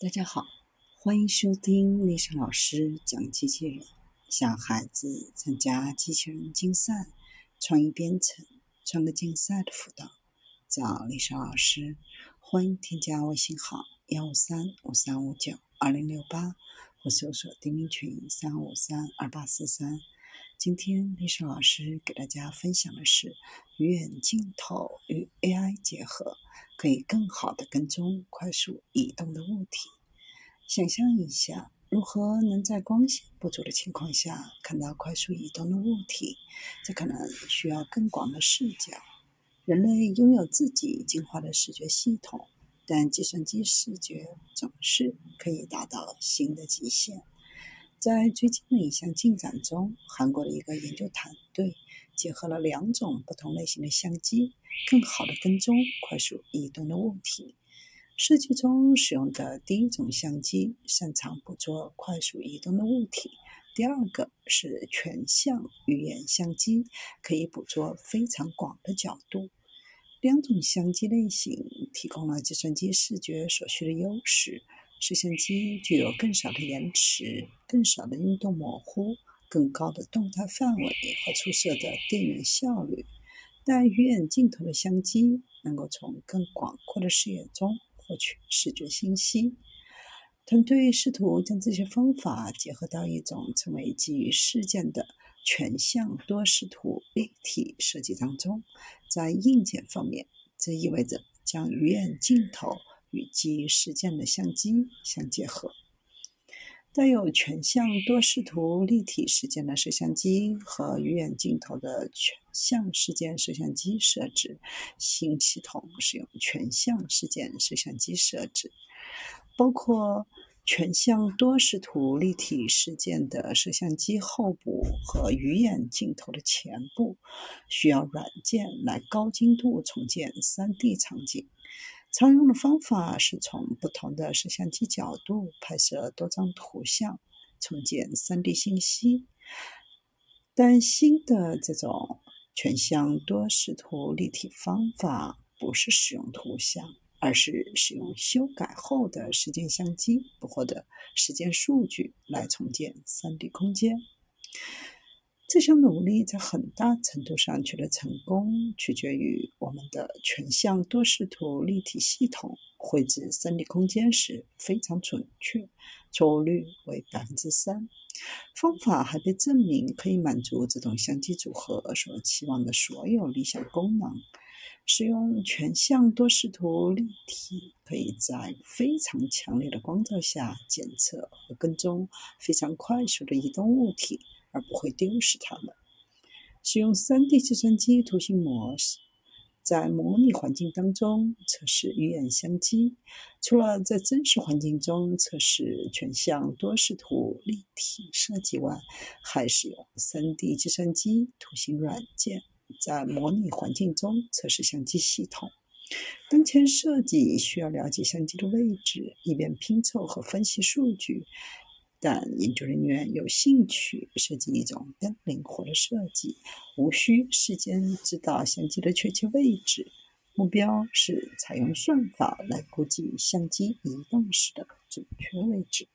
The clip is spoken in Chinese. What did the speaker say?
大家好，欢迎收听丽莎老师讲机器人，小孩子参加机器人竞赛、创意编程、创客竞赛的辅导，找丽莎老师。欢迎添加微信号幺五三五三五九二零六八，或搜索钉钉群三五三二八四三。今天丽莎老师给大家分享的是远镜头与 AI 结合。可以更好的跟踪快速移动的物体。想象一下，如何能在光线不足的情况下看到快速移动的物体？这可能需要更广的视角。人类拥有自己进化的视觉系统，但计算机视觉总是可以达到新的极限。在最近的一项进展中，韩国的一个研究团队结合了两种不同类型的相机。更好的跟踪快速移动的物体。设计中使用的第一种相机擅长捕捉快速移动的物体，第二个是全向鱼眼相机，可以捕捉非常广的角度。两种相机类型提供了计算机视觉所需的优势。摄像机具有更少的延迟、更少的运动模糊、更高的动态范围和出色的电源效率。但鱼眼镜头的相机能够从更广阔的视野中获取视觉信息。团队试图将这些方法结合到一种称为基于事件的全向多视图立体设计当中。在硬件方面，这意味着将鱼眼镜头与基于事件的相机相结合。带有全向多视图立体事件的摄像机和鱼眼镜头的全向事件摄像机设置。新系统使用全向事件摄像机设置，包括全向多视图立体事件的摄像机后部和鱼眼镜头的前部，需要软件来高精度重建 3D 场景。常用的方法是从不同的摄像机角度拍摄多张图像，重建 3D 信息。但新的这种全向多视图立体方法不是使用图像，而是使用修改后的时间相机捕获的时间数据来重建 3D 空间。这项努力在很大程度上取得成功，取决于我们的全向多视图立体系统绘制 3D 空间时非常准确，错误率为百分之三。方法还被证明可以满足这种相机组合所期望的所有理想功能。使用全向多视图立体，可以在非常强烈的光照下检测和跟踪非常快速的移动物体。而不会丢失它们。使用 3D 计算机图形模式，在模拟环境当中测试鱼眼相机。除了在真实环境中测试全向多视图立体设计外，还使用 3D 计算机图形软件在模拟环境中测试相机系统。当前设计需要了解相机的位置，以便拼凑和分析数据。但研究人员有兴趣设计一种更灵活的设计，无需事先知道相机的确切位置。目标是采用算法来估计相机移动时的准确位置。